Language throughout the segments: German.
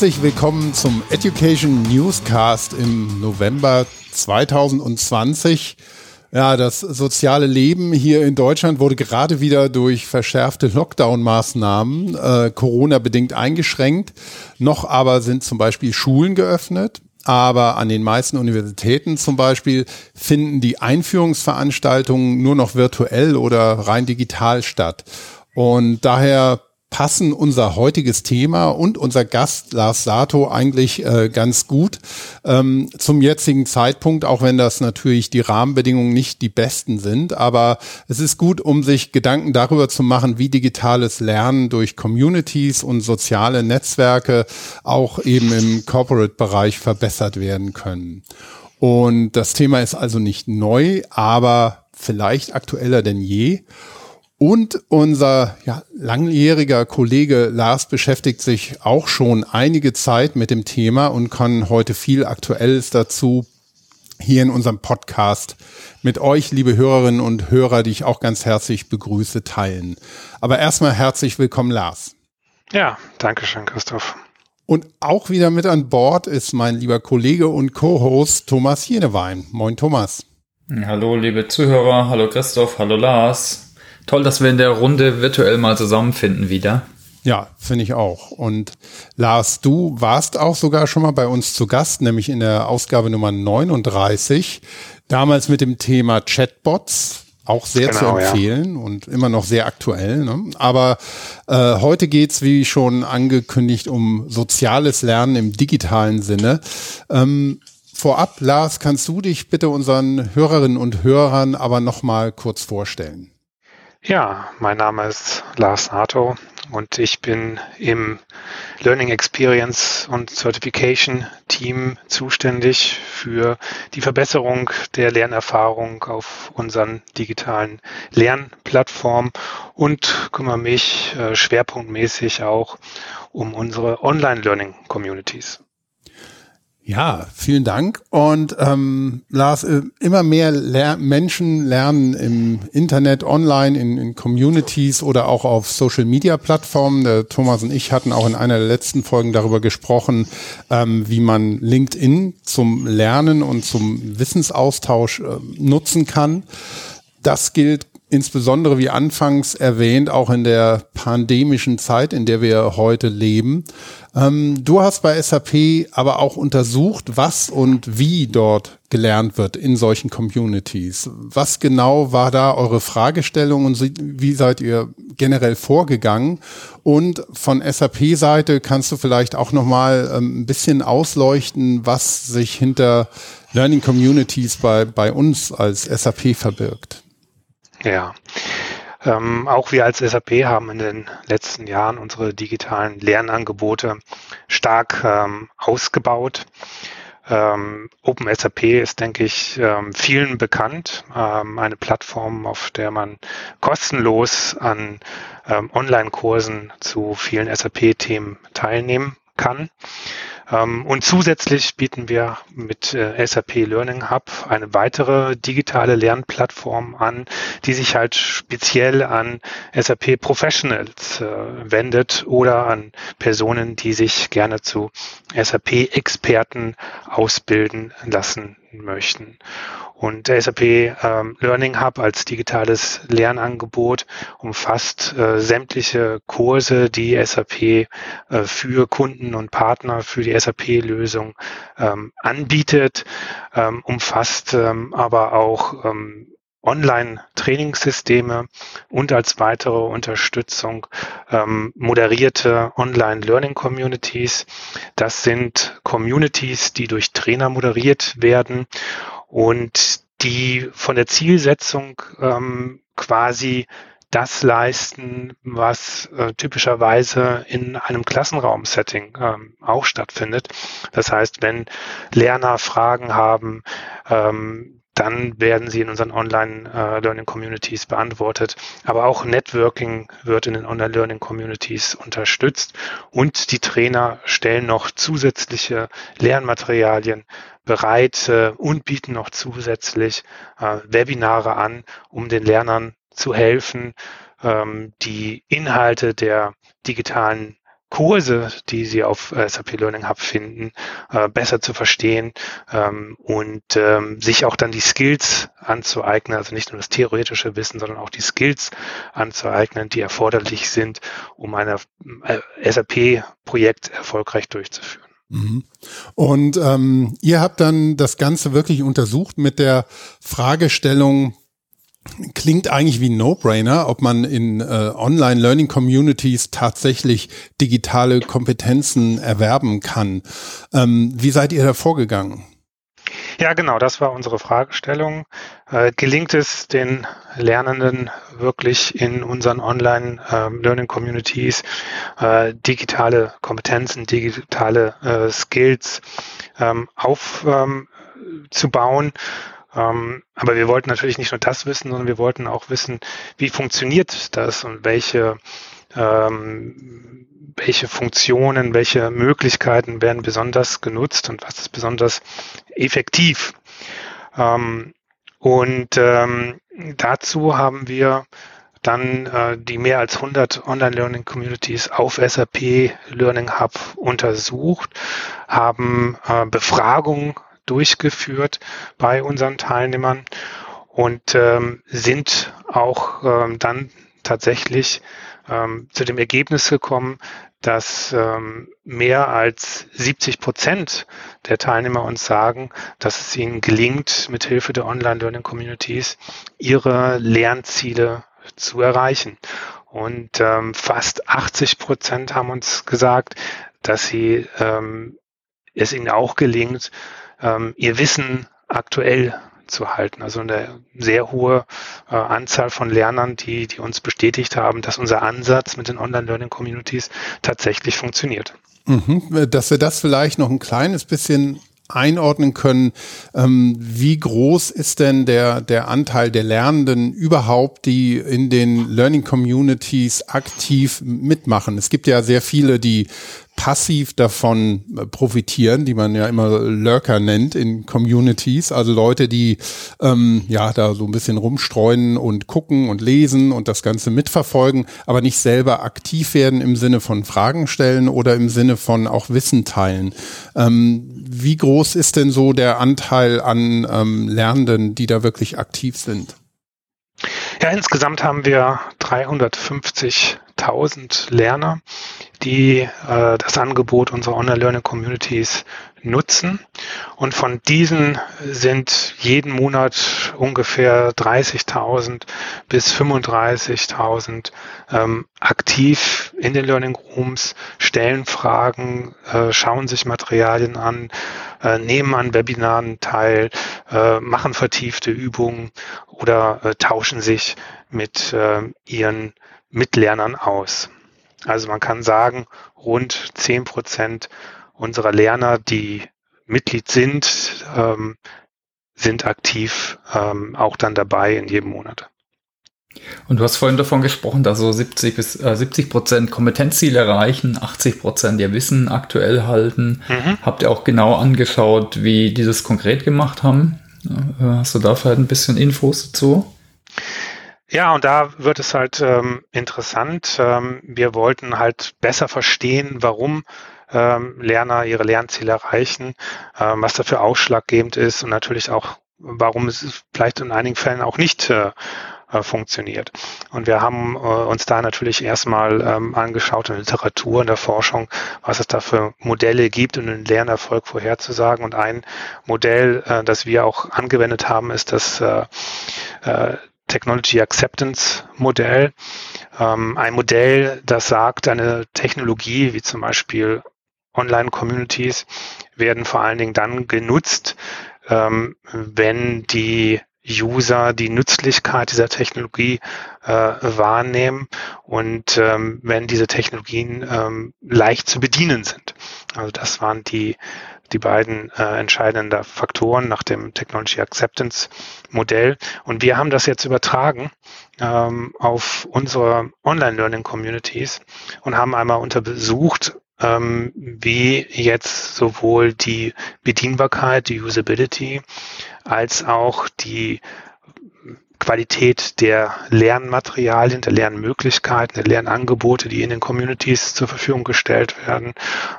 Herzlich willkommen zum Education Newscast im November 2020. Ja, das soziale Leben hier in Deutschland wurde gerade wieder durch verschärfte Lockdown-Maßnahmen äh, Corona-bedingt eingeschränkt. Noch aber sind zum Beispiel Schulen geöffnet. Aber an den meisten Universitäten zum Beispiel finden die Einführungsveranstaltungen nur noch virtuell oder rein digital statt. Und daher passen unser heutiges Thema und unser Gast Lars Sato eigentlich äh, ganz gut ähm, zum jetzigen Zeitpunkt, auch wenn das natürlich die Rahmenbedingungen nicht die besten sind. Aber es ist gut, um sich Gedanken darüber zu machen, wie digitales Lernen durch Communities und soziale Netzwerke auch eben im Corporate-Bereich verbessert werden können. Und das Thema ist also nicht neu, aber vielleicht aktueller denn je. Und unser ja, langjähriger Kollege Lars beschäftigt sich auch schon einige Zeit mit dem Thema und kann heute viel Aktuelles dazu hier in unserem Podcast mit euch, liebe Hörerinnen und Hörer, die ich auch ganz herzlich begrüße, teilen. Aber erstmal herzlich willkommen, Lars. Ja, danke schön, Christoph. Und auch wieder mit an Bord ist mein lieber Kollege und Co-Host Thomas Jenewein. Moin, Thomas. Hallo, liebe Zuhörer. Hallo, Christoph. Hallo, Lars. Toll, dass wir in der Runde virtuell mal zusammenfinden wieder. Ja, finde ich auch. Und Lars, du warst auch sogar schon mal bei uns zu Gast, nämlich in der Ausgabe Nummer 39, damals mit dem Thema Chatbots. Auch sehr genau, zu empfehlen ja. und immer noch sehr aktuell. Ne? Aber äh, heute geht's, wie schon angekündigt, um soziales Lernen im digitalen Sinne. Ähm, vorab, Lars, kannst du dich bitte unseren Hörerinnen und Hörern aber noch mal kurz vorstellen? Ja, mein Name ist Lars Nato und ich bin im Learning Experience und Certification Team zuständig für die Verbesserung der Lernerfahrung auf unseren digitalen Lernplattformen und kümmere mich äh, schwerpunktmäßig auch um unsere Online-Learning Communities. Ja, vielen Dank. Und ähm, Lars, äh, immer mehr Ler Menschen lernen im Internet, online, in, in Communities oder auch auf Social-Media-Plattformen. Thomas und ich hatten auch in einer der letzten Folgen darüber gesprochen, ähm, wie man LinkedIn zum Lernen und zum Wissensaustausch äh, nutzen kann. Das gilt insbesondere wie anfangs erwähnt, auch in der pandemischen Zeit, in der wir heute leben. Ähm, du hast bei SAP aber auch untersucht, was und wie dort gelernt wird in solchen Communities. Was genau war da eure Fragestellung und wie seid ihr generell vorgegangen? Und von SAP-Seite kannst du vielleicht auch nochmal ähm, ein bisschen ausleuchten, was sich hinter Learning Communities bei, bei uns als SAP verbirgt. Ja. Ähm, auch wir als SAP haben in den letzten Jahren unsere digitalen Lernangebote stark ähm, ausgebaut. Ähm, Open SAP ist, denke ich, ähm, vielen bekannt. Ähm, eine Plattform, auf der man kostenlos an ähm, Online-Kursen zu vielen SAP-Themen teilnehmen kann. Ähm, und zusätzlich bieten wir mit äh, SAP Learning Hub eine weitere digitale Lernplattform an, die sich halt speziell an SAP Professionals äh, wendet oder an Personen, die sich gerne zu SAP Experten ausbilden lassen möchten. Und der SAP ähm, Learning Hub als digitales Lernangebot umfasst äh, sämtliche Kurse, die SAP äh, für Kunden und Partner für die SAP-Lösung ähm, anbietet, ähm, umfasst ähm, aber auch ähm, Online-Trainingssysteme und als weitere Unterstützung ähm, moderierte Online-Learning-Communities. Das sind Communities, die durch Trainer moderiert werden und die von der Zielsetzung ähm, quasi das leisten, was äh, typischerweise in einem Klassenraum-Setting ähm, auch stattfindet. Das heißt, wenn Lerner Fragen haben, ähm, dann werden sie in unseren Online-Learning-Communities äh, beantwortet. Aber auch Networking wird in den Online-Learning-Communities unterstützt und die Trainer stellen noch zusätzliche Lernmaterialien bereit und bieten noch zusätzlich äh, Webinare an, um den Lernern zu helfen, ähm, die Inhalte der digitalen Kurse, die Sie auf äh, SAP Learning Hub finden, äh, besser zu verstehen ähm, und ähm, sich auch dann die Skills anzueignen, also nicht nur das theoretische Wissen, sondern auch die Skills anzueignen, die erforderlich sind, um ein äh, SAP-Projekt erfolgreich durchzuführen. Mhm. Und ähm, ihr habt dann das Ganze wirklich untersucht mit der Fragestellung, klingt eigentlich wie ein No-Brainer, ob man in äh, Online-Learning-Communities tatsächlich digitale Kompetenzen erwerben kann. Ähm, wie seid ihr da vorgegangen? Ja, genau, das war unsere Fragestellung. Äh, gelingt es den Lernenden wirklich in unseren Online-Learning-Communities ähm, äh, digitale Kompetenzen, digitale äh, Skills ähm, aufzubauen? Ähm, ähm, aber wir wollten natürlich nicht nur das wissen, sondern wir wollten auch wissen, wie funktioniert das und welche ähm, welche Funktionen, welche Möglichkeiten werden besonders genutzt und was ist besonders effektiv. Ähm, und ähm, dazu haben wir dann äh, die mehr als 100 Online-Learning-Communities auf SAP Learning Hub untersucht, haben äh, Befragungen durchgeführt bei unseren Teilnehmern und ähm, sind auch ähm, dann tatsächlich ähm, zu dem Ergebnis gekommen, dass ähm, mehr als 70 Prozent der Teilnehmer uns sagen, dass es ihnen gelingt, mit Hilfe der Online-Learning-Communities ihre Lernziele zu erreichen. Und ähm, fast 80 Prozent haben uns gesagt, dass sie ähm, es ihnen auch gelingt, ähm, ihr Wissen aktuell zu halten. Also eine sehr hohe äh, Anzahl von Lernern, die, die uns bestätigt haben, dass unser Ansatz mit den Online-Learning-Communities tatsächlich funktioniert. Mhm, dass wir das vielleicht noch ein kleines bisschen einordnen können, ähm, wie groß ist denn der, der Anteil der Lernenden überhaupt, die in den Learning Communities aktiv mitmachen. Es gibt ja sehr viele, die passiv davon äh, profitieren, die man ja immer Lurker nennt in Communities, also Leute, die ähm, ja da so ein bisschen rumstreuen und gucken und lesen und das Ganze mitverfolgen, aber nicht selber aktiv werden im Sinne von Fragen stellen oder im Sinne von auch Wissen teilen. Ähm, wie groß ist denn so der Anteil an ähm, Lernenden, die da wirklich aktiv sind? Ja, insgesamt haben wir 350.000 Lerner, die äh, das Angebot unserer Online-Learning-Communities nutzen. Und von diesen sind jeden Monat ungefähr 30.000 bis 35.000 ähm, aktiv in den Learning Rooms, stellen Fragen, äh, schauen sich Materialien an, äh, nehmen an Webinaren teil, äh, machen vertiefte Übungen oder äh, tauschen sich mit äh, ihren Mitlernern aus. Also man kann sagen, rund zehn Prozent unserer Lerner, die Mitglied sind, ähm, sind aktiv ähm, auch dann dabei in jedem Monat. Und du hast vorhin davon gesprochen, dass so 70 bis äh, 70 Prozent Kompetenzziele erreichen, 80 Prozent ihr Wissen aktuell halten. Mhm. Habt ihr auch genau angeschaut, wie die das konkret gemacht haben? Äh, hast du da vielleicht ein bisschen Infos dazu? Ja, und da wird es halt ähm, interessant. Ähm, wir wollten halt besser verstehen, warum ähm, Lerner ihre Lernziele erreichen, ähm, was dafür ausschlaggebend ist und natürlich auch, warum es vielleicht in einigen Fällen auch nicht äh, äh, funktioniert. Und wir haben äh, uns da natürlich erstmal ähm, angeschaut in der Literatur, in der Forschung, was es da für Modelle gibt, um den Lernerfolg vorherzusagen. Und ein Modell, äh, das wir auch angewendet haben, ist das äh, äh, Technology Acceptance Modell. Ähm, ein Modell, das sagt, eine Technologie wie zum Beispiel Online-Communities werden vor allen Dingen dann genutzt, ähm, wenn die User die Nützlichkeit dieser Technologie äh, wahrnehmen und ähm, wenn diese Technologien ähm, leicht zu bedienen sind. Also das waren die die beiden äh, entscheidenden Faktoren nach dem Technology Acceptance Modell. Und wir haben das jetzt übertragen ähm, auf unsere Online-Learning Communities und haben einmal untersucht, ähm, wie jetzt sowohl die Bedienbarkeit, die Usability, als auch die Qualität der Lernmaterialien, der Lernmöglichkeiten, der Lernangebote, die in den Communities zur Verfügung gestellt werden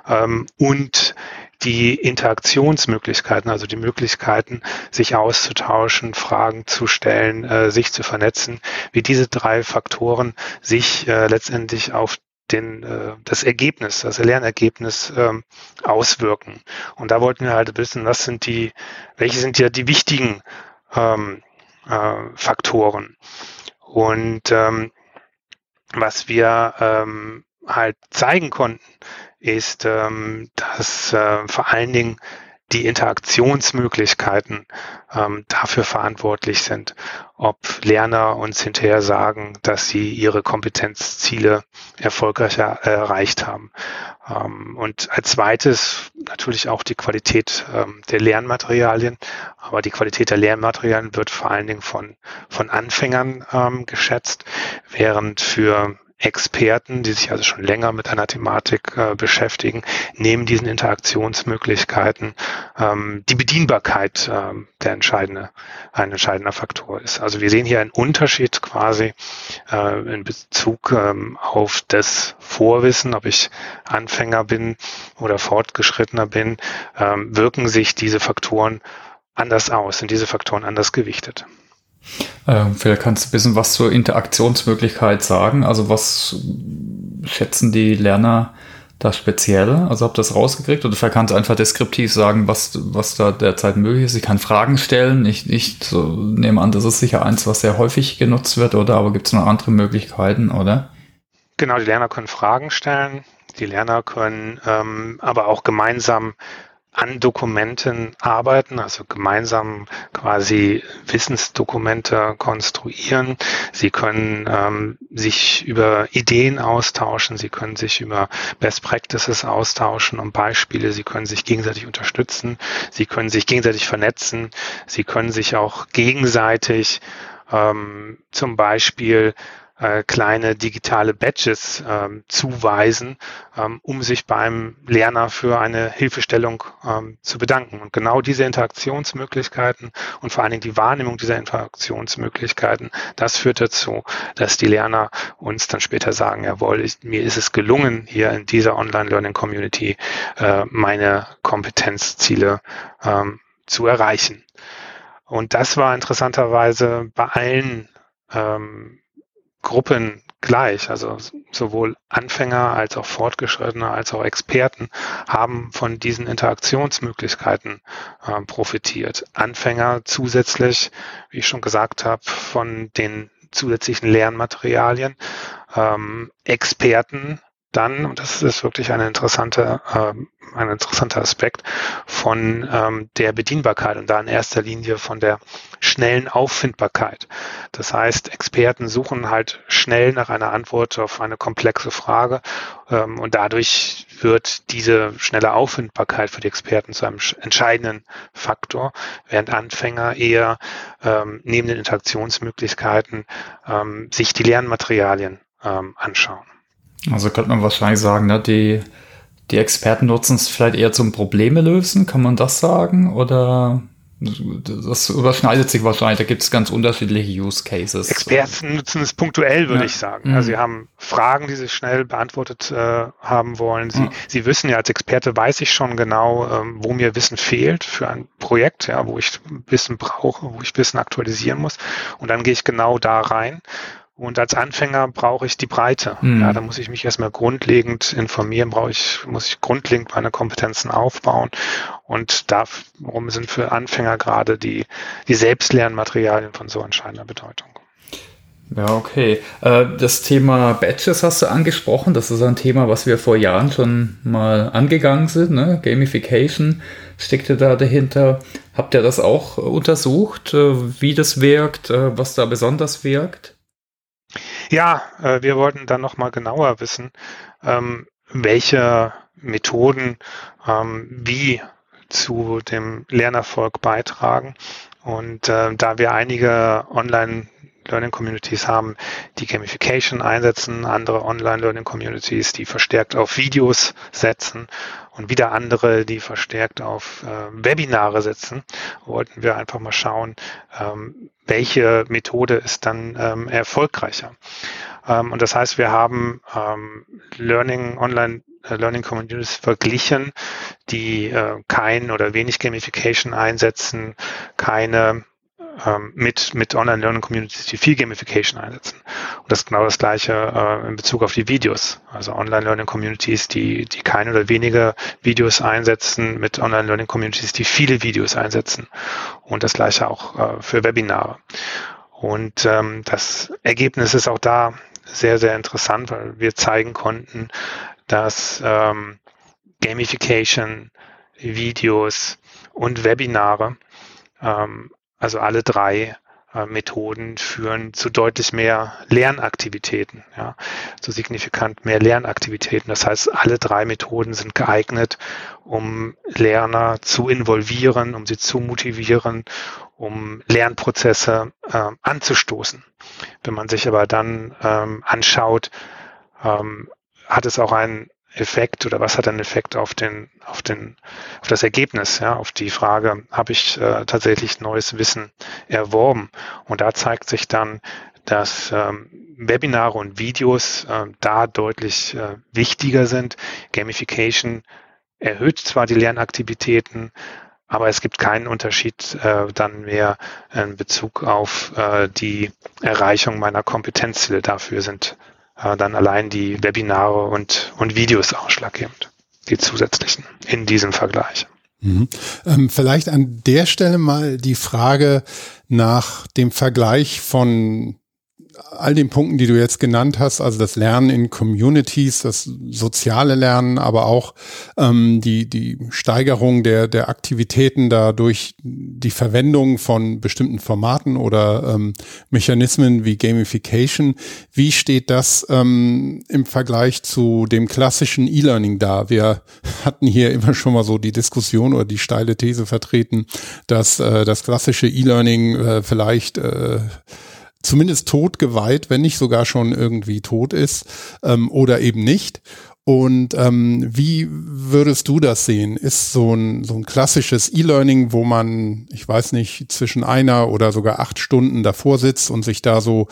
ähm, und die Interaktionsmöglichkeiten, also die Möglichkeiten, sich auszutauschen, Fragen zu stellen, äh, sich zu vernetzen, wie diese drei Faktoren sich äh, letztendlich auf den, äh, das Ergebnis, das Lernergebnis ähm, auswirken. Und da wollten wir halt wissen, was sind die, welche sind ja die wichtigen ähm, äh, Faktoren. Und ähm, was wir ähm, halt zeigen konnten, ist, ähm, dass äh, vor allen Dingen die Interaktionsmöglichkeiten ähm, dafür verantwortlich sind, ob Lerner uns hinterher sagen, dass sie ihre Kompetenzziele erfolgreicher erreicht haben. Ähm, und als zweites natürlich auch die Qualität ähm, der Lernmaterialien. Aber die Qualität der Lernmaterialien wird vor allen Dingen von, von Anfängern ähm, geschätzt, während für Experten, die sich also schon länger mit einer Thematik äh, beschäftigen, neben diesen Interaktionsmöglichkeiten ähm, die Bedienbarkeit äh, der entscheidende, ein entscheidender Faktor ist. Also wir sehen hier einen Unterschied quasi äh, in Bezug ähm, auf das Vorwissen, ob ich Anfänger bin oder fortgeschrittener bin, ähm, wirken sich diese Faktoren anders aus, sind diese Faktoren anders gewichtet. Ähm, vielleicht kannst du ein bisschen was zur Interaktionsmöglichkeit sagen. Also was schätzen die Lerner da speziell? Also habt ihr das rausgekriegt? Oder vielleicht kannst du einfach deskriptiv sagen, was, was da derzeit möglich ist. Ich kann Fragen stellen. Ich, ich so, nehme an, das ist sicher eins, was sehr häufig genutzt wird, oder? Aber gibt es noch andere Möglichkeiten, oder? Genau, die Lerner können Fragen stellen. Die Lerner können ähm, aber auch gemeinsam an Dokumenten arbeiten, also gemeinsam quasi Wissensdokumente konstruieren. Sie können ähm, sich über Ideen austauschen, sie können sich über Best Practices austauschen und Beispiele, sie können sich gegenseitig unterstützen, sie können sich gegenseitig vernetzen, sie können sich auch gegenseitig ähm, zum Beispiel äh, kleine digitale Badges ähm, zuweisen, ähm, um sich beim Lerner für eine Hilfestellung ähm, zu bedanken. Und genau diese Interaktionsmöglichkeiten und vor allen Dingen die Wahrnehmung dieser Interaktionsmöglichkeiten, das führt dazu, dass die Lerner uns dann später sagen, jawohl, ich, mir ist es gelungen, hier in dieser Online-Learning-Community äh, meine Kompetenzziele ähm, zu erreichen. Und das war interessanterweise bei allen ähm, Gruppen gleich. Also sowohl Anfänger als auch Fortgeschrittene als auch Experten haben von diesen Interaktionsmöglichkeiten äh, profitiert. Anfänger zusätzlich, wie ich schon gesagt habe, von den zusätzlichen Lernmaterialien. Ähm, Experten dann, und das ist wirklich eine interessante, äh, ein interessanter Aspekt von ähm, der Bedienbarkeit und da in erster Linie von der schnellen Auffindbarkeit. Das heißt, Experten suchen halt schnell nach einer Antwort auf eine komplexe Frage ähm, und dadurch wird diese schnelle Auffindbarkeit für die Experten zu einem entscheidenden Faktor, während Anfänger eher ähm, neben den Interaktionsmöglichkeiten ähm, sich die Lernmaterialien ähm, anschauen. Also könnte man wahrscheinlich sagen, ne, die, die Experten nutzen es vielleicht eher zum Probleme lösen, kann man das sagen? Oder das überschneidet sich wahrscheinlich, da gibt es ganz unterschiedliche Use Cases. Experten nutzen es punktuell, würde ja. ich sagen. Mhm. Also sie haben Fragen, die sie schnell beantwortet äh, haben wollen. Sie, ja. sie wissen ja, als Experte weiß ich schon genau, ähm, wo mir Wissen fehlt für ein Projekt, ja, wo ich Wissen brauche, wo ich Wissen aktualisieren muss. Und dann gehe ich genau da rein und als Anfänger brauche ich die Breite. Mhm. Ja, da muss ich mich erstmal grundlegend informieren, brauche ich, muss ich grundlegend meine Kompetenzen aufbauen. Und darum sind für Anfänger gerade die, die Selbstlernmaterialien von so entscheidender Bedeutung. Ja, okay. Äh, das Thema Badges hast du angesprochen. Das ist ein Thema, was wir vor Jahren schon mal angegangen sind. Ne? Gamification steckte da dahinter. Habt ihr das auch untersucht, äh, wie das wirkt, äh, was da besonders wirkt? Ja, äh, wir wollten dann nochmal genauer wissen, ähm, welche Methoden ähm, wie zu dem Lernerfolg beitragen. Und äh, da wir einige Online Learning Communities haben, die Gamification einsetzen, andere Online Learning Communities, die verstärkt auf Videos setzen und wieder andere, die verstärkt auf äh, Webinare setzen, wollten wir einfach mal schauen, ähm, welche Methode ist dann ähm, erfolgreicher. Ähm, und das heißt, wir haben ähm, Learning Online äh, Learning Communities verglichen, die äh, kein oder wenig Gamification einsetzen, keine ähm, mit, mit Online-Learning-Communities, die viel Gamification einsetzen. Und das ist genau das Gleiche äh, in Bezug auf die Videos. Also Online-Learning-Communities, die, die keine oder wenige Videos einsetzen, mit Online-Learning-Communities, die viele Videos einsetzen. Und das Gleiche auch äh, für Webinare. Und ähm, das Ergebnis ist auch da sehr, sehr interessant, weil wir zeigen konnten, dass ähm, Gamification, Videos und Webinare ähm, also alle drei äh, Methoden führen zu deutlich mehr Lernaktivitäten, ja, zu signifikant mehr Lernaktivitäten. Das heißt, alle drei Methoden sind geeignet, um Lerner zu involvieren, um sie zu motivieren, um Lernprozesse äh, anzustoßen. Wenn man sich aber dann ähm, anschaut, ähm, hat es auch einen Effekt oder was hat einen Effekt auf den, auf den, auf das Ergebnis, ja, auf die Frage, habe ich äh, tatsächlich neues Wissen erworben? Und da zeigt sich dann, dass ähm, Webinare und Videos äh, da deutlich äh, wichtiger sind. Gamification erhöht zwar die Lernaktivitäten, aber es gibt keinen Unterschied äh, dann mehr in Bezug auf äh, die Erreichung meiner Kompetenzziele. Dafür sind äh, dann allein die Webinare und, und Videos ausschlaggebend, die zusätzlichen in diesem Vergleich. Mhm. Ähm, vielleicht an der Stelle mal die Frage nach dem Vergleich von all den Punkten, die du jetzt genannt hast, also das Lernen in Communities, das soziale Lernen, aber auch ähm, die, die Steigerung der, der Aktivitäten dadurch die Verwendung von bestimmten Formaten oder ähm, Mechanismen wie Gamification. Wie steht das ähm, im Vergleich zu dem klassischen E-Learning da? Wir hatten hier immer schon mal so die Diskussion oder die steile These vertreten, dass äh, das klassische E-Learning äh, vielleicht äh, zumindest tot geweiht, wenn nicht sogar schon irgendwie tot ist ähm, oder eben nicht. Und ähm, wie würdest du das sehen? Ist so ein, so ein klassisches E-Learning, wo man, ich weiß nicht, zwischen einer oder sogar acht Stunden davor sitzt und sich da so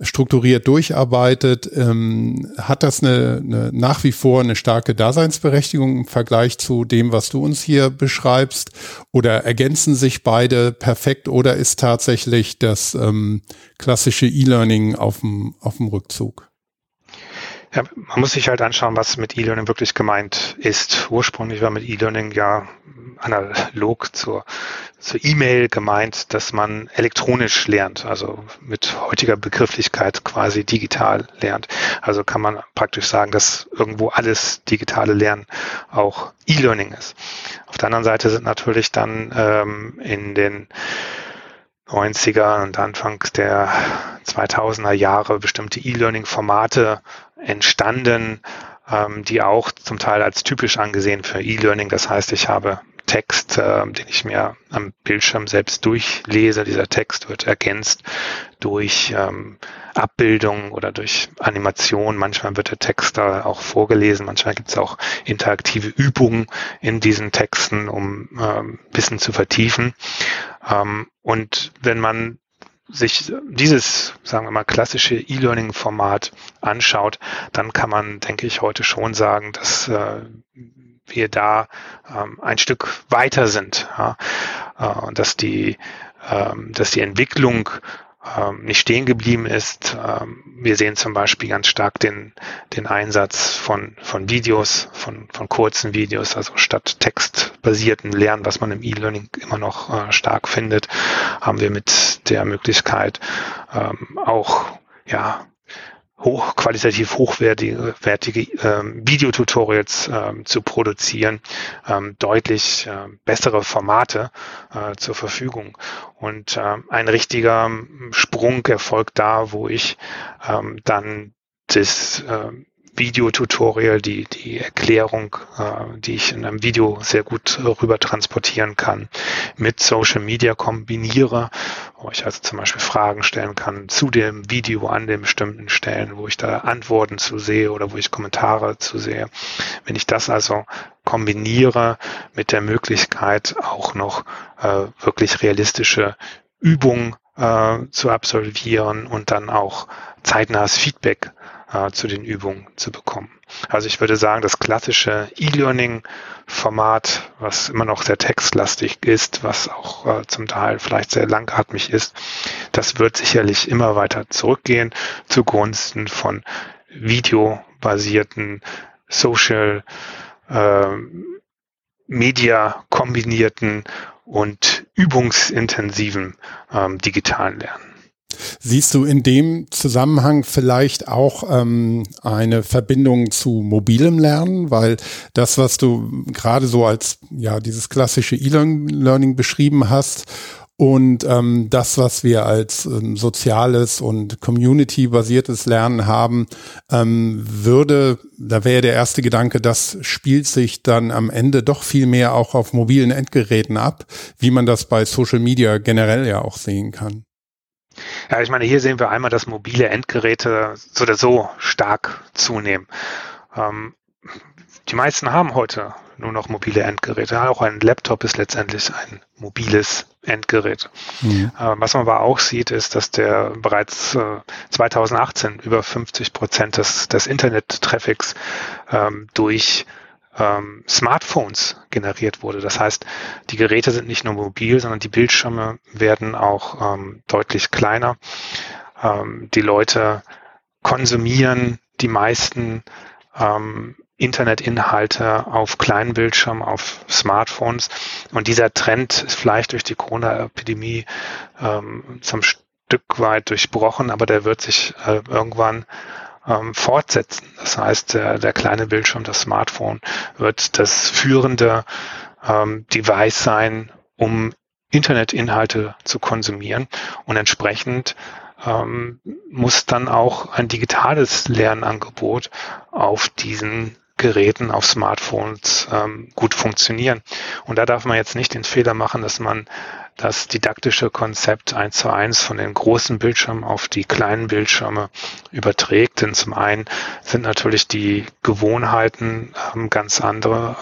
strukturiert durcharbeitet, ähm, hat das eine, eine nach wie vor eine starke Daseinsberechtigung im Vergleich zu dem, was du uns hier beschreibst? Oder ergänzen sich beide perfekt oder ist tatsächlich das ähm, klassische E-Learning auf dem, auf dem Rückzug? Ja, man muss sich halt anschauen, was mit E-Learning wirklich gemeint ist. Ursprünglich war mit E-Learning ja analog zur, zur E-Mail gemeint, dass man elektronisch lernt, also mit heutiger Begrifflichkeit quasi digital lernt. Also kann man praktisch sagen, dass irgendwo alles digitale Lernen auch E-Learning ist. Auf der anderen Seite sind natürlich dann ähm, in den 90er und Anfang der 2000er Jahre bestimmte E-Learning-Formate entstanden, ähm, die auch zum Teil als typisch angesehen für E-Learning. Das heißt, ich habe Text, äh, den ich mir am Bildschirm selbst durchlese. Dieser Text wird ergänzt durch ähm, Abbildungen oder durch Animation. Manchmal wird der Text da auch vorgelesen. Manchmal gibt es auch interaktive Übungen in diesen Texten, um ähm, Wissen zu vertiefen. Ähm, und wenn man sich dieses, sagen wir mal, klassische E-Learning-Format anschaut, dann kann man, denke ich, heute schon sagen, dass äh, wir da ähm, ein Stück weiter sind ja? äh, und dass die, ähm, dass die Entwicklung ähm, nicht stehen geblieben ist. Ähm, wir sehen zum Beispiel ganz stark den, den Einsatz von, von Videos, von, von kurzen Videos, also statt textbasierten Lernen, was man im E-Learning immer noch äh, stark findet, haben wir mit der Möglichkeit ähm, auch ja, hoch, qualitativ hochwertige wertige, ähm, Videotutorials ähm, zu produzieren, ähm, deutlich äh, bessere Formate äh, zur Verfügung. Und ähm, ein richtiger ähm, Sprung erfolgt da, wo ich ähm, dann das ähm, Videotutorial, die, die Erklärung, äh, die ich in einem Video sehr gut äh, rüber transportieren kann, mit Social Media kombiniere, wo ich also zum Beispiel Fragen stellen kann zu dem Video an den bestimmten Stellen, wo ich da Antworten zu sehe oder wo ich Kommentare zu sehe. Wenn ich das also kombiniere mit der Möglichkeit auch noch äh, wirklich realistische Übungen äh, zu absolvieren und dann auch zeitnahes Feedback äh, zu den Übungen zu bekommen. Also ich würde sagen, das klassische E-Learning-Format, was immer noch sehr textlastig ist, was auch äh, zum Teil vielleicht sehr langatmig ist, das wird sicherlich immer weiter zurückgehen zugunsten von videobasierten Social äh, Media kombinierten und übungsintensiven ähm, digitalen Lernen. Siehst du in dem Zusammenhang vielleicht auch ähm, eine Verbindung zu mobilem Lernen? Weil das, was du gerade so als ja dieses klassische E-Learning beschrieben hast und ähm, das, was wir als ähm, soziales und community-basiertes Lernen haben, ähm, würde, da wäre der erste Gedanke, das spielt sich dann am Ende doch viel mehr auch auf mobilen Endgeräten ab, wie man das bei Social Media generell ja auch sehen kann. Ja, ich meine, hier sehen wir einmal, dass mobile Endgeräte so oder so stark zunehmen. Ähm, die meisten haben heute nur noch mobile Endgeräte. Auch ein Laptop ist letztendlich ein mobiles Endgerät. Mhm. Äh, was man aber auch sieht, ist, dass der bereits äh, 2018 über 50 Prozent des, des Internet-Traffics ähm, durch ähm, Smartphones generiert wurde. Das heißt, die Geräte sind nicht nur mobil, sondern die Bildschirme werden auch ähm, deutlich kleiner. Ähm, die Leute konsumieren die meisten ähm, Internetinhalte auf kleinen Bildschirmen, auf Smartphones. Und dieser Trend ist vielleicht durch die Corona-Epidemie ähm, zum Stück weit durchbrochen, aber der wird sich äh, irgendwann ähm, fortsetzen. Das heißt, der, der kleine Bildschirm, das Smartphone, wird das führende ähm, Device sein, um Internetinhalte zu konsumieren und entsprechend ähm, muss dann auch ein digitales Lernangebot auf diesen Geräten, auf Smartphones ähm, gut funktionieren. Und da darf man jetzt nicht den Fehler machen, dass man das didaktische Konzept eins zu eins von den großen Bildschirmen auf die kleinen Bildschirme überträgt. Denn zum einen sind natürlich die Gewohnheiten ähm, ganz andere.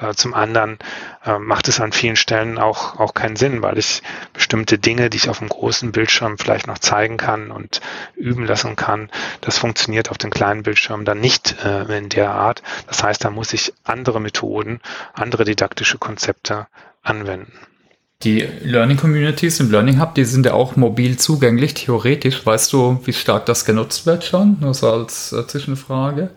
Äh, äh, zum anderen äh, macht es an vielen Stellen auch, auch keinen Sinn, weil ich bestimmte Dinge, die ich auf dem großen Bildschirm vielleicht noch zeigen kann und üben lassen kann, das funktioniert auf den kleinen Bildschirmen dann nicht äh, in der Art. Das heißt, da muss ich andere Methoden, andere didaktische Konzepte anwenden. Die Learning Communities im Learning Hub, die sind ja auch mobil zugänglich, theoretisch. Weißt du, wie stark das genutzt wird schon? Nur so als äh, Zwischenfrage.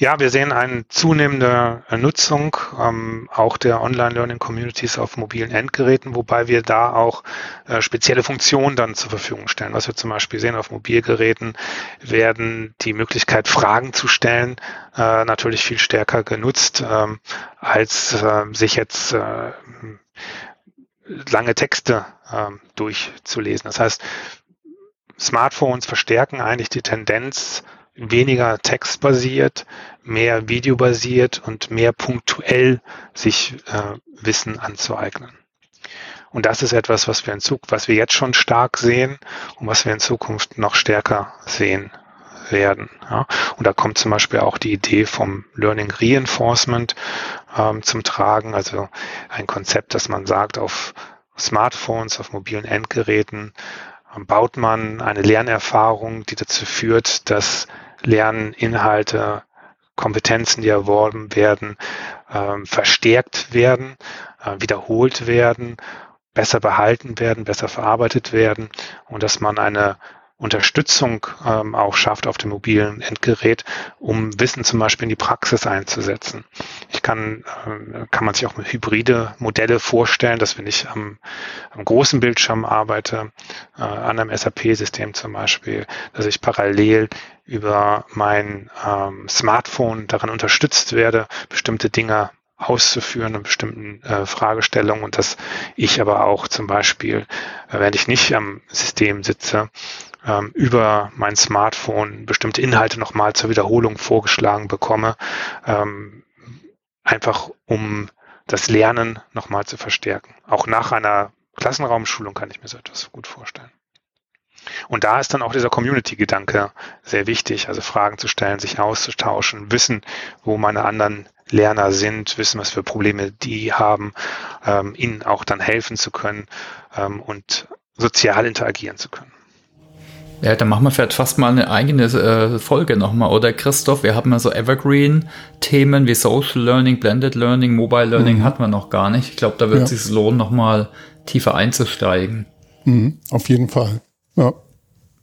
Ja, wir sehen eine zunehmende Nutzung ähm, auch der Online-Learning-Communities auf mobilen Endgeräten, wobei wir da auch äh, spezielle Funktionen dann zur Verfügung stellen. Was wir zum Beispiel sehen auf Mobilgeräten, werden die Möglichkeit, Fragen zu stellen, äh, natürlich viel stärker genutzt, ähm, als äh, sich jetzt äh, lange Texte ähm, durchzulesen. Das heißt, Smartphones verstärken eigentlich die Tendenz, weniger textbasiert, mehr videobasiert und mehr punktuell sich äh, Wissen anzueignen. Und das ist etwas, was wir in Zukunft, was wir jetzt schon stark sehen und was wir in Zukunft noch stärker sehen werden. Ja. Und da kommt zum Beispiel auch die Idee vom Learning Reinforcement ähm, zum Tragen, also ein Konzept, dass man sagt, auf Smartphones, auf mobilen Endgeräten ähm, baut man eine Lernerfahrung, die dazu führt, dass Lerninhalte, Kompetenzen, die erworben werden, ähm, verstärkt werden, äh, wiederholt werden, besser behalten werden, besser verarbeitet werden und dass man eine Unterstützung ähm, auch schafft auf dem mobilen Endgerät, um Wissen zum Beispiel in die Praxis einzusetzen. Ich kann, äh, kann man sich auch hybride Modelle vorstellen, dass wenn ich am, am großen Bildschirm arbeite, äh, an einem SAP-System zum Beispiel, dass ich parallel über mein ähm, Smartphone daran unterstützt werde, bestimmte Dinge auszuführen in bestimmten äh, Fragestellungen und dass ich aber auch zum Beispiel, äh, wenn ich nicht am System sitze, ähm, über mein Smartphone bestimmte Inhalte nochmal zur Wiederholung vorgeschlagen bekomme, ähm, einfach um das Lernen nochmal zu verstärken. Auch nach einer Klassenraumschulung kann ich mir so etwas gut vorstellen. Und da ist dann auch dieser Community-Gedanke sehr wichtig, also Fragen zu stellen, sich auszutauschen, wissen, wo meine anderen Lerner sind, wissen, was für Probleme die haben, ähm, ihnen auch dann helfen zu können ähm, und sozial interagieren zu können. Ja, dann machen wir vielleicht fast mal eine eigene äh, Folge nochmal, oder Christoph? Wir haben ja so Evergreen-Themen wie Social Learning, Blended Learning, Mobile Learning mhm. hatten wir noch gar nicht. Ich glaube, da wird es ja. sich lohnen, nochmal tiefer einzusteigen. Mhm, auf jeden Fall. Ja.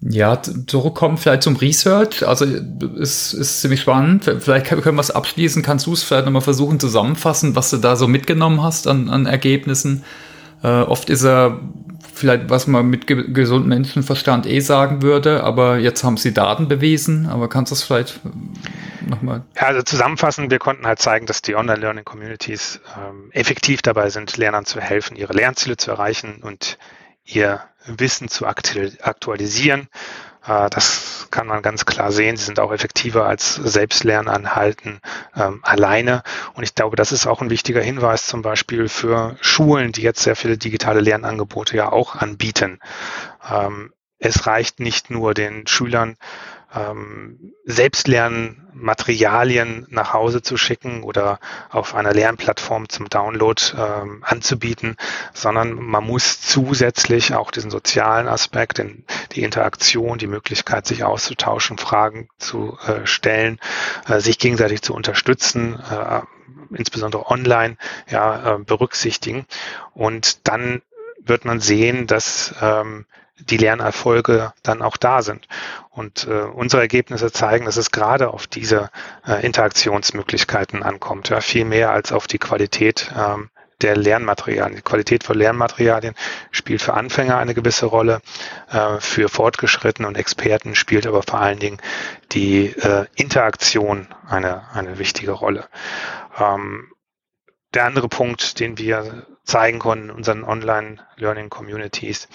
Ja, zurückkommen vielleicht zum Research. Also es ist ziemlich spannend. Vielleicht können wir es abschließen. Kannst du es vielleicht nochmal versuchen zusammenfassen, was du da so mitgenommen hast an, an Ergebnissen? Äh, oft ist er vielleicht, was man mit ge gesundem Menschenverstand eh sagen würde, aber jetzt haben sie Daten bewiesen. Aber kannst du es vielleicht nochmal? Ja, also zusammenfassend, wir konnten halt zeigen, dass die Online-Learning-Communities ähm, effektiv dabei sind, Lernern zu helfen, ihre Lernziele zu erreichen und ihr Wissen zu aktualisieren. Äh, das kann man ganz klar sehen. Sie sind auch effektiver als Selbstlernanhalten ähm, alleine. Und ich glaube, das ist auch ein wichtiger Hinweis zum Beispiel für Schulen, die jetzt sehr viele digitale Lernangebote ja auch anbieten. Ähm, es reicht nicht nur den Schülern ähm, Selbstlernmaterialien nach Hause zu schicken oder auf einer Lernplattform zum Download ähm, anzubieten, sondern man muss zusätzlich auch diesen sozialen Aspekt, den, die Interaktion, die Möglichkeit, sich auszutauschen, Fragen zu äh, stellen, äh, sich gegenseitig zu unterstützen, äh, insbesondere online, ja, äh, berücksichtigen. Und dann wird man sehen, dass ähm, die Lernerfolge dann auch da sind. Und äh, unsere Ergebnisse zeigen, dass es gerade auf diese äh, Interaktionsmöglichkeiten ankommt, ja, viel mehr als auf die Qualität ähm, der Lernmaterialien. Die Qualität von Lernmaterialien spielt für Anfänger eine gewisse Rolle, äh, für Fortgeschrittene und Experten spielt aber vor allen Dingen die äh, Interaktion eine, eine wichtige Rolle. Ähm, der andere Punkt, den wir zeigen konnten in unseren Online-Learning-Communities,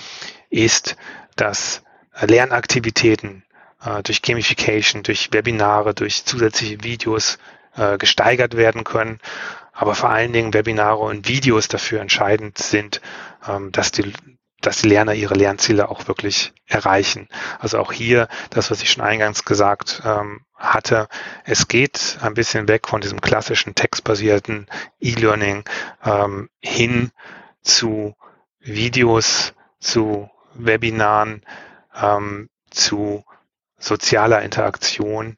ist, dass Lernaktivitäten äh, durch Gamification, durch Webinare, durch zusätzliche Videos äh, gesteigert werden können. Aber vor allen Dingen Webinare und Videos dafür entscheidend sind, ähm, dass die dass die Lerner ihre Lernziele auch wirklich erreichen. Also auch hier das, was ich schon eingangs gesagt ähm, hatte, es geht ein bisschen weg von diesem klassischen textbasierten E-Learning ähm, hin zu Videos, zu Webinaren, ähm, zu sozialer Interaktion,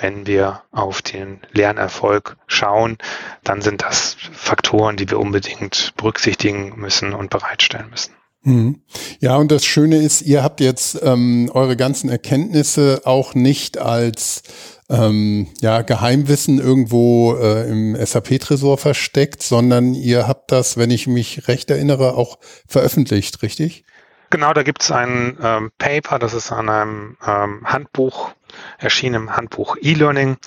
wenn wir auf den Lernerfolg schauen, dann sind das Faktoren, die wir unbedingt berücksichtigen müssen und bereitstellen müssen. Mhm. Ja, und das Schöne ist, ihr habt jetzt ähm, eure ganzen Erkenntnisse auch nicht als ähm, ja, Geheimwissen irgendwo äh, im SAP-Tresor versteckt, sondern ihr habt das, wenn ich mich recht erinnere, auch veröffentlicht, richtig? Genau, da gibt es ein ähm, Paper, das ist an einem ähm, Handbuch erschienen, im Handbuch E-Learning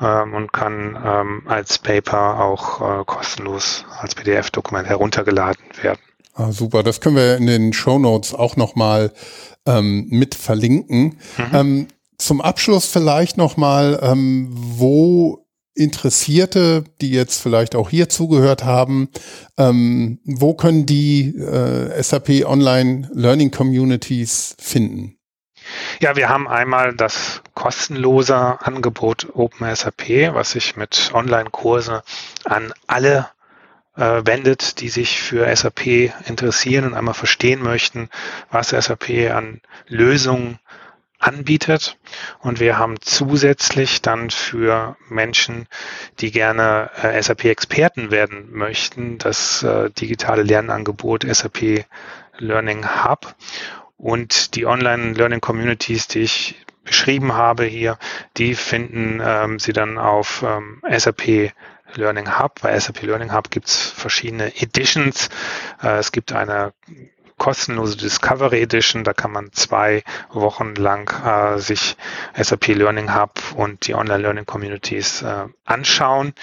ähm, und kann ähm, als Paper auch äh, kostenlos als PDF-Dokument heruntergeladen werden. Ah, super, das können wir in den Show Notes auch nochmal ähm, mit verlinken. Mhm. Ähm, zum Abschluss vielleicht nochmal, ähm, wo Interessierte, die jetzt vielleicht auch hier zugehört haben, ähm, wo können die äh, SAP Online Learning Communities finden? Ja, wir haben einmal das kostenlose Angebot OpenSAP, was sich mit Online-Kurse an alle äh, wendet, die sich für SAP interessieren und einmal verstehen möchten, was SAP an Lösungen anbietet. Und wir haben zusätzlich dann für Menschen, die gerne äh, SAP-Experten werden möchten, das äh, digitale Lernangebot SAP Learning Hub und die Online-Learning-Communities, die ich beschrieben habe hier, die finden ähm, Sie dann auf ähm, SAP Learning Hub. Bei SAP Learning Hub gibt es verschiedene Editions. Äh, es gibt eine kostenlose Discovery Edition. Da kann man zwei Wochen lang äh, sich SAP Learning Hub und die Online Learning Communities äh, anschauen.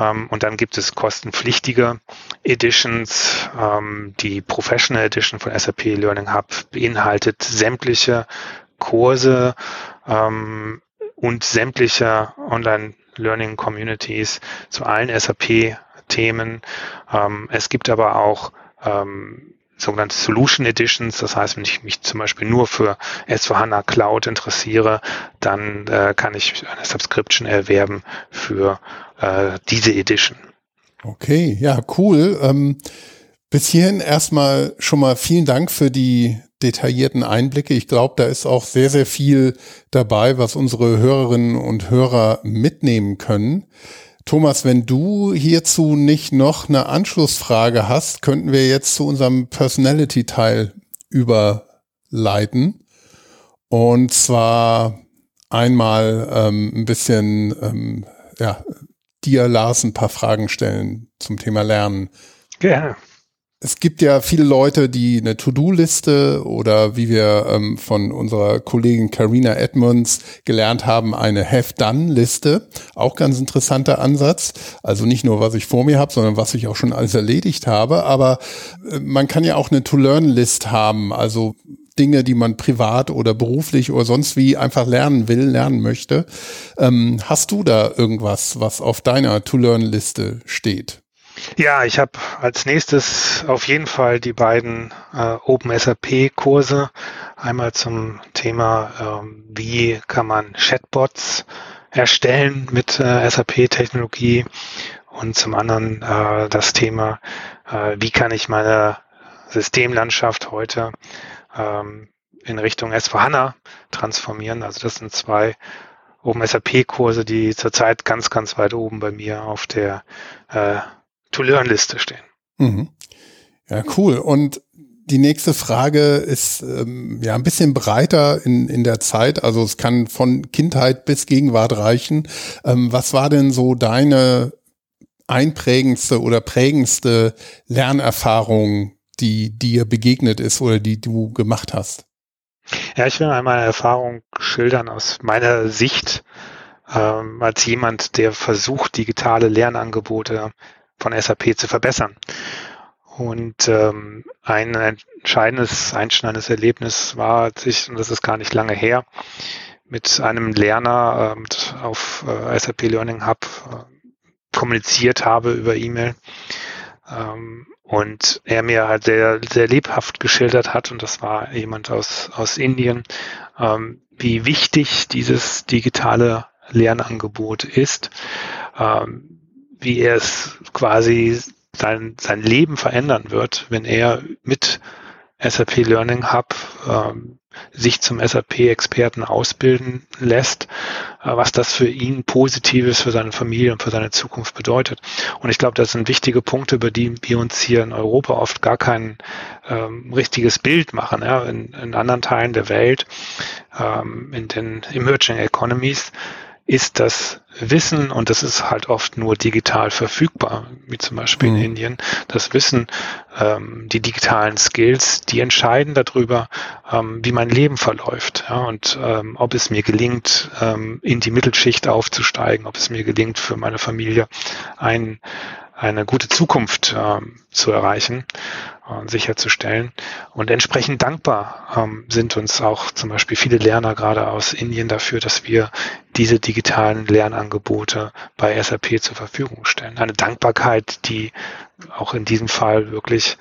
Ähm, und dann gibt es kostenpflichtige Editions. Ähm, die Professional Edition von SAP Learning Hub beinhaltet sämtliche Kurse ähm, und sämtliche Online Learning Communities zu allen SAP-Themen. Ähm, es gibt aber auch ähm, sogenannte Solution Editions. Das heißt, wenn ich mich zum Beispiel nur für S4HANA Cloud interessiere, dann äh, kann ich eine Subscription erwerben für äh, diese Edition. Okay, ja, cool. Ähm, bis hierhin erstmal schon mal vielen Dank für die detaillierten Einblicke. Ich glaube, da ist auch sehr, sehr viel dabei, was unsere Hörerinnen und Hörer mitnehmen können. Thomas, wenn du hierzu nicht noch eine Anschlussfrage hast, könnten wir jetzt zu unserem Personality-Teil überleiten. Und zwar einmal ähm, ein bisschen, ähm, ja, dir, Lars, ein paar Fragen stellen zum Thema Lernen. Gerne es gibt ja viele Leute, die eine To-Do-Liste oder wie wir ähm, von unserer Kollegin Karina Edmonds gelernt haben, eine Have-Done-Liste. Auch ganz interessanter Ansatz. Also nicht nur, was ich vor mir habe, sondern was ich auch schon alles erledigt habe. Aber äh, man kann ja auch eine To-Learn-List haben. Also Dinge, die man privat oder beruflich oder sonst wie einfach lernen will, lernen möchte. Ähm, hast du da irgendwas, was auf deiner To-Learn-Liste steht? Ja, ich habe als nächstes auf jeden Fall die beiden äh, OpenSAP-Kurse. Einmal zum Thema, ähm, wie kann man Chatbots erstellen mit äh, SAP-Technologie und zum anderen äh, das Thema, äh, wie kann ich meine Systemlandschaft heute ähm, in Richtung S4HANA transformieren. Also das sind zwei OpenSAP-Kurse, die zurzeit ganz, ganz weit oben bei mir auf der äh, To-Learn-Liste stehen. Mhm. Ja, cool. Und die nächste Frage ist ähm, ja ein bisschen breiter in, in der Zeit. Also es kann von Kindheit bis Gegenwart reichen. Ähm, was war denn so deine einprägendste oder prägendste Lernerfahrung, die dir begegnet ist oder die du gemacht hast? Ja, ich will einmal eine Erfahrung schildern aus meiner Sicht ähm, als jemand, der versucht, digitale Lernangebote von SAP zu verbessern. Und ähm, ein entscheidendes, einschneidendes Erlebnis war, als ich, und das ist gar nicht lange her, mit einem Lerner äh, auf äh, SAP Learning Hub äh, kommuniziert habe über E-Mail. Ähm, und er mir halt sehr, sehr lebhaft geschildert hat, und das war jemand aus, aus Indien, ähm, wie wichtig dieses digitale Lernangebot ist. Ähm, wie er es quasi sein, sein Leben verändern wird, wenn er mit SAP Learning Hub ähm, sich zum SAP-Experten ausbilden lässt, äh, was das für ihn Positives für seine Familie und für seine Zukunft bedeutet. Und ich glaube, das sind wichtige Punkte, über die wir uns hier in Europa oft gar kein ähm, richtiges Bild machen. Ja? In, in anderen Teilen der Welt, ähm, in den Emerging Economies, ist das Wissen, und das ist halt oft nur digital verfügbar, wie zum Beispiel mhm. in Indien, das Wissen, ähm, die digitalen Skills, die entscheiden darüber, ähm, wie mein Leben verläuft ja, und ähm, ob es mir gelingt, ähm, in die Mittelschicht aufzusteigen, ob es mir gelingt, für meine Familie ein, eine gute Zukunft ähm, zu erreichen äh, sicherzustellen. Und entsprechend dankbar ähm, sind uns auch zum Beispiel viele Lerner gerade aus Indien dafür, dass wir diese digitalen Lernangebote bei SAP zur Verfügung stellen. Eine Dankbarkeit, die auch in diesem Fall wirklich,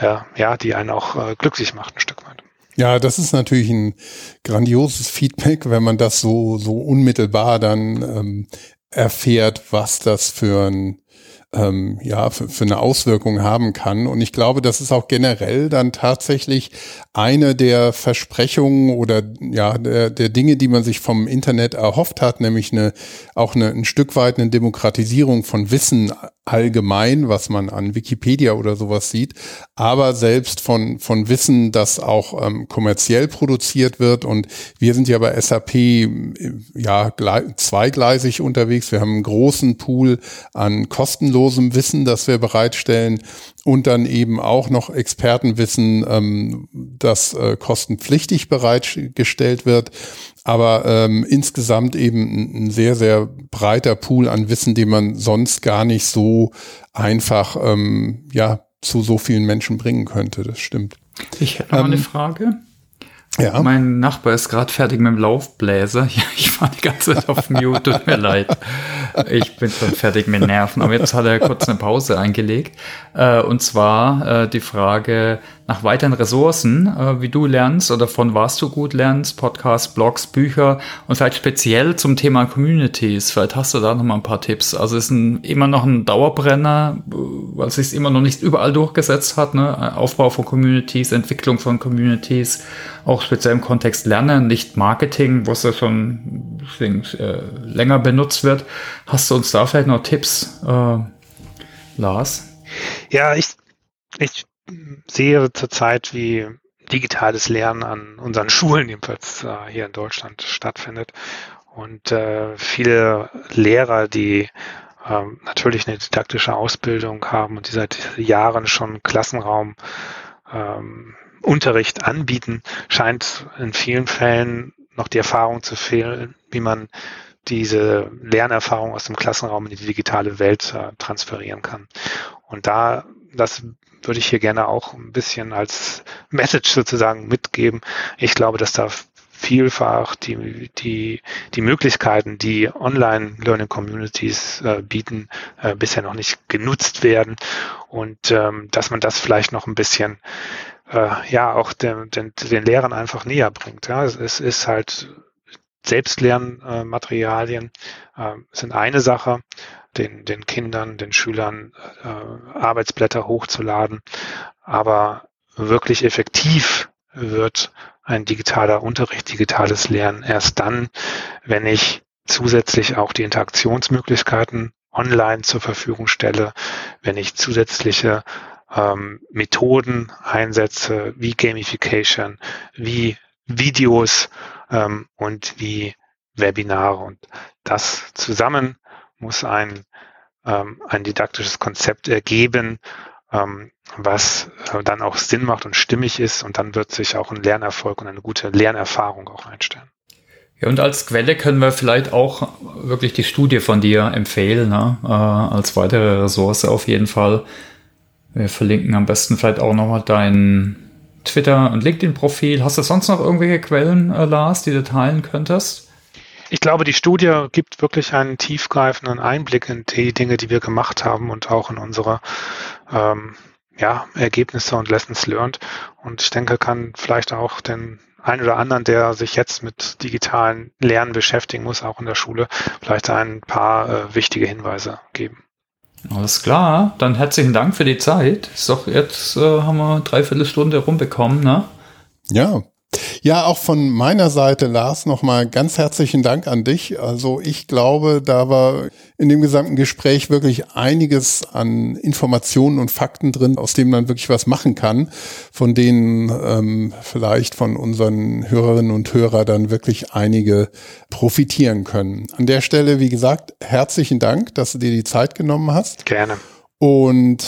ja, ja die einen auch äh, glücklich macht ein Stück weit. Ja, das ist natürlich ein grandioses Feedback, wenn man das so, so unmittelbar dann ähm, erfährt, was das für ein ähm, ja für, für eine Auswirkung haben kann. Und ich glaube, das ist auch generell dann tatsächlich eine der Versprechungen oder ja der, der Dinge, die man sich vom Internet erhofft hat, nämlich eine auch eine, ein Stück weit eine Demokratisierung von Wissen allgemein, was man an Wikipedia oder sowas sieht, aber selbst von von Wissen, das auch ähm, kommerziell produziert wird. Und wir sind ja bei SAP ja zweigleisig unterwegs. Wir haben einen großen Pool an kostenlosem Wissen, das wir bereitstellen und dann eben auch noch Expertenwissen, ähm, das äh, kostenpflichtig bereitgestellt wird. Aber ähm, insgesamt eben ein sehr, sehr breiter Pool an Wissen, den man sonst gar nicht so einfach ähm, ja, zu so vielen Menschen bringen könnte. Das stimmt. Ich hätte noch ähm, eine Frage. Ja. Mein Nachbar ist gerade fertig mit dem Laufbläser. Ich war die ganze Zeit auf Mute, tut mir leid. ich bin schon fertig mit Nerven, aber jetzt hat er kurz eine Pause eingelegt. Äh, und zwar äh, die Frage nach weiteren Ressourcen, äh, wie du lernst oder von was du gut lernst, Podcasts, Blogs, Bücher und vielleicht speziell zum Thema Communities. Vielleicht hast du da noch mal ein paar Tipps. Also es ist ein, immer noch ein Dauerbrenner, weil es sich immer noch nicht überall durchgesetzt hat. Ne? Aufbau von Communities, Entwicklung von Communities, auch speziell im Kontext Lernen, nicht Marketing, wo es ja schon äh, länger benutzt wird. Hast du uns da vielleicht noch Tipps, äh, Lars? Ja, ich, ich sehe zurzeit, wie digitales Lernen an unseren Schulen jedenfalls äh, hier in Deutschland stattfindet. Und äh, viele Lehrer, die ähm, natürlich eine didaktische Ausbildung haben und die seit Jahren schon Klassenraum ähm, Unterricht anbieten, scheint in vielen Fällen noch die Erfahrung zu fehlen, wie man diese Lernerfahrung aus dem Klassenraum in die digitale Welt äh, transferieren kann. Und da, das würde ich hier gerne auch ein bisschen als Message sozusagen mitgeben. Ich glaube, dass da vielfach die, die, die Möglichkeiten, die Online-Learning-Communities äh, bieten, äh, bisher noch nicht genutzt werden und ähm, dass man das vielleicht noch ein bisschen äh, ja auch den, den, den Lehrern einfach näher bringt. Ja, es, es ist halt Selbstlernmaterialien äh, sind eine Sache, den, den Kindern, den Schülern äh, Arbeitsblätter hochzuladen, aber wirklich effektiv wird ein digitaler Unterricht, digitales Lernen erst dann, wenn ich zusätzlich auch die Interaktionsmöglichkeiten online zur Verfügung stelle, wenn ich zusätzliche ähm, Methoden einsetze, wie Gamification, wie Videos ähm, und wie Webinare. Und das zusammen muss ein, ähm, ein didaktisches Konzept ergeben, ähm, was äh, dann auch Sinn macht und stimmig ist. Und dann wird sich auch ein Lernerfolg und eine gute Lernerfahrung auch einstellen. Ja, und als Quelle können wir vielleicht auch wirklich die Studie von dir empfehlen, ne? äh, als weitere Ressource auf jeden Fall. Wir verlinken am besten vielleicht auch nochmal dein Twitter- und LinkedIn-Profil. Hast du sonst noch irgendwelche Quellen, äh, Lars, die du teilen könntest? Ich glaube, die Studie gibt wirklich einen tiefgreifenden Einblick in die Dinge, die wir gemacht haben und auch in unsere ähm, ja, Ergebnisse und Lessons learned. Und ich denke, kann vielleicht auch den ein oder anderen, der sich jetzt mit digitalen Lernen beschäftigen muss, auch in der Schule, vielleicht ein paar äh, wichtige Hinweise geben. Alles klar, dann herzlichen Dank für die Zeit. Ist doch jetzt äh, haben wir dreiviertel Stunde rumbekommen, ne? Ja, ja, auch von meiner Seite, Lars, nochmal ganz herzlichen Dank an dich. Also ich glaube, da war in dem gesamten Gespräch wirklich einiges an Informationen und Fakten drin, aus dem man wirklich was machen kann, von denen ähm, vielleicht von unseren Hörerinnen und Hörern dann wirklich einige profitieren können. An der Stelle, wie gesagt, herzlichen Dank, dass du dir die Zeit genommen hast. Gerne. Und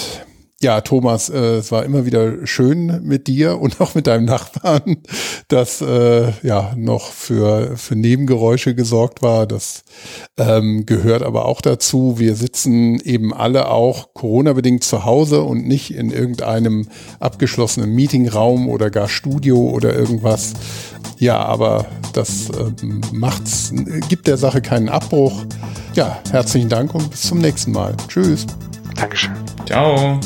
ja, Thomas, äh, es war immer wieder schön mit dir und auch mit deinem Nachbarn, dass äh, ja noch für, für Nebengeräusche gesorgt war. Das ähm, gehört aber auch dazu. Wir sitzen eben alle auch Corona-bedingt zu Hause und nicht in irgendeinem abgeschlossenen Meetingraum oder gar Studio oder irgendwas. Ja, aber das äh, macht's, gibt der Sache keinen Abbruch. Ja, herzlichen Dank und bis zum nächsten Mal. Tschüss. Dankeschön. Ciao.